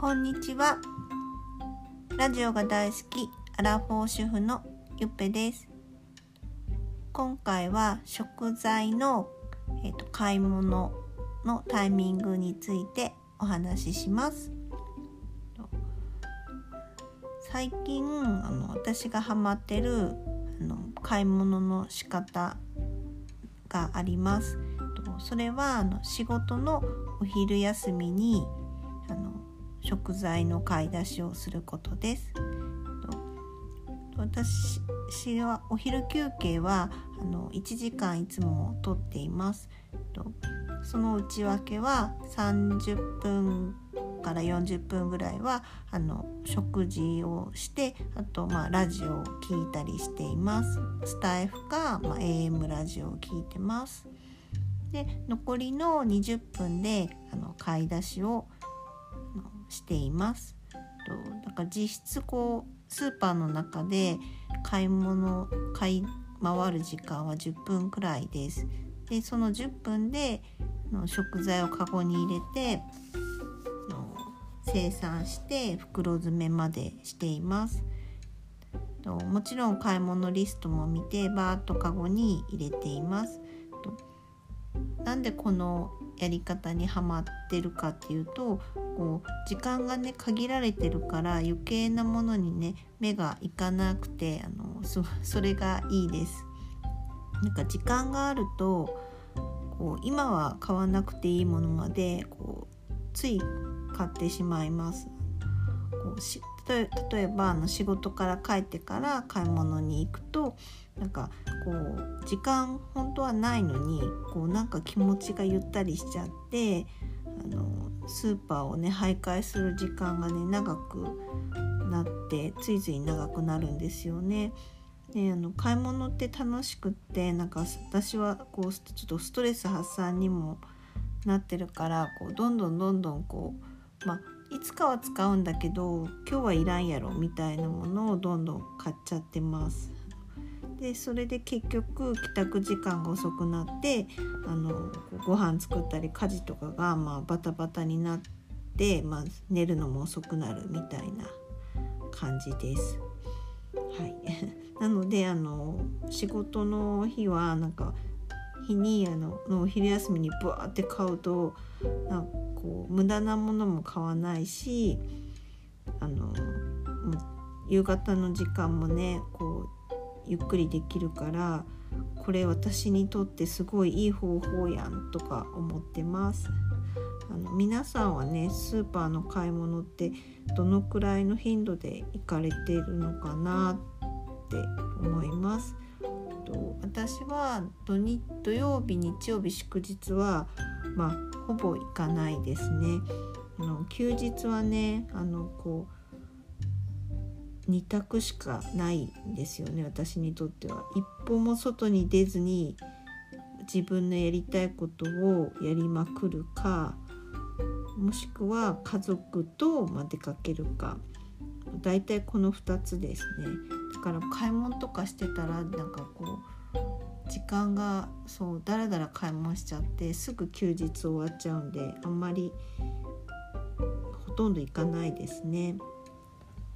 こんにちは。ラジオが大好きアラフォー主婦のゆっぺです。今回は食材の、えーと、買い物のタイミングについてお話しします。最近あの私がハマってるあの買い物の仕方があります。それはあの仕事のお昼休みにあの食材の買い出しをすることです。私はお昼休憩はあの1時間いつもとっています。その内訳は30分から40分ぐらいはあの食事をしてあとまあラジオを聴いたりしています。スタイフか、まあ、AM ラジオを聴いてます。で残りの20分であの買い出しをしています。だか実質こうスーパーの中で買い物買い回る時間は10分くらいです。でその10分での食材をカゴに入れて生産して袋詰めまでしています。もちろん買い物リストも見てバーッとカゴに入れています。なんでこのやり方にはまってるかっていうとこう時間がね限られてるから余計なものにね目がいかなくてあのそそれがいいです。なんか時間があるとこう今は買わなくていいものまでこうつい買ってしまいます。こうし例えばあの仕事から帰ってから買い物に行くとなんかこう時間本当はないのにこうなんか気持ちがゆったりしちゃってあのスーパーをね徘徊する時間がね長くなってついつい長くなるんですよね。であの買い物って楽しくってなんか私はこうちょっとストレス発散にもなってるからこうどんどんどんどんこうまあいつかは使うんだけど今日はいらんやろみたいなものをどんどん買っちゃってます。でそれで結局帰宅時間が遅くなってあのご飯作ったり家事とかが、まあ、バタバタになって、まあ、寝るのも遅くなるみたいな感じです。はい、なのであの仕事の日はなんか日にあののお昼休みにブワーって買うとなんかこう無駄なものも買わないしあの夕方の時間もねこうゆっくりできるからこれ私にとってすごいいい方法やんとか思ってます。あの皆さんはねスーパーの買い物ってどのくらいの頻度で行かれているのかなって思います。と私は土日土曜日日曜日祝日はまあほぼ行かないですね。あの休日はねあのこう2択しかないんですよね私にとっては。一歩も外に出ずに自分のやりたいことをやりまくるかもしくは家族と出かけるか大体この2つですねだから買い物とかしてたらなんかこう時間がそうだらだら買い物しちゃってすぐ休日終わっちゃうんであんまりほとんど行かないですね。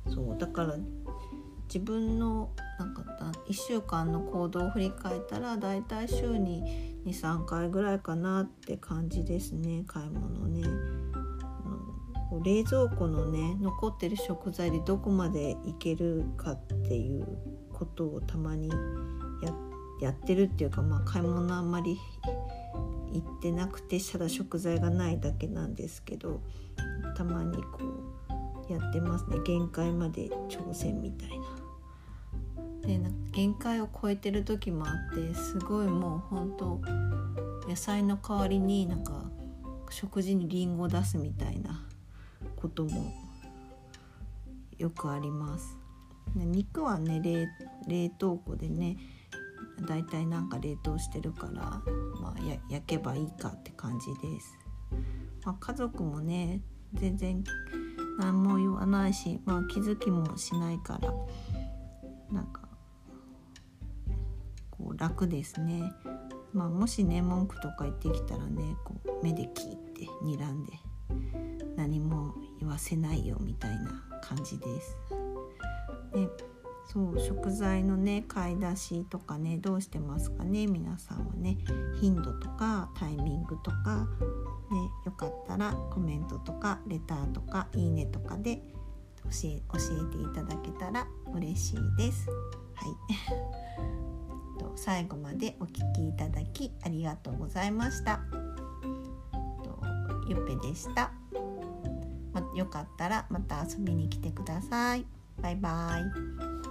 そうだから自分のなんか1週間の行動を振り返ったらだいたい週に23回ぐらいかなって感じですね買い物ね。冷蔵庫のね残ってる食材でどこまでいけるかっていうことをたまにやってるっていうかまあ買い物あんまり行ってなくてただ食材がないだけなんですけどたまにこうやってますね限界まで挑戦みたいな。でなんか限界を超えてる時もあってすごいもう本当野菜の代わりになんか食事にりんご出すみたいなこともよくあります。肉はね冷凍庫でねだいたいなんか冷凍してるから、まあ、焼けばいいかって感じです。まあ、家族もね全然何も言わないし、まあ、気づきもしないからなんかこう楽ですね。まあ、もしね文句とか言ってきたらねこう目で聞いて睨んで何も言わせないよみたいな感じです。ね、そう食材のね買い出しとかねどうしてますかね皆さんはね頻度とかタイミングとかねよかったらコメントとかレターとかいいねとかで教え教えていただけたら嬉しいです。はい 最後までお聴きいただきありがとうございました。ゆっぺでした。ま、よかったらまた遊びに来てください。バイバイ。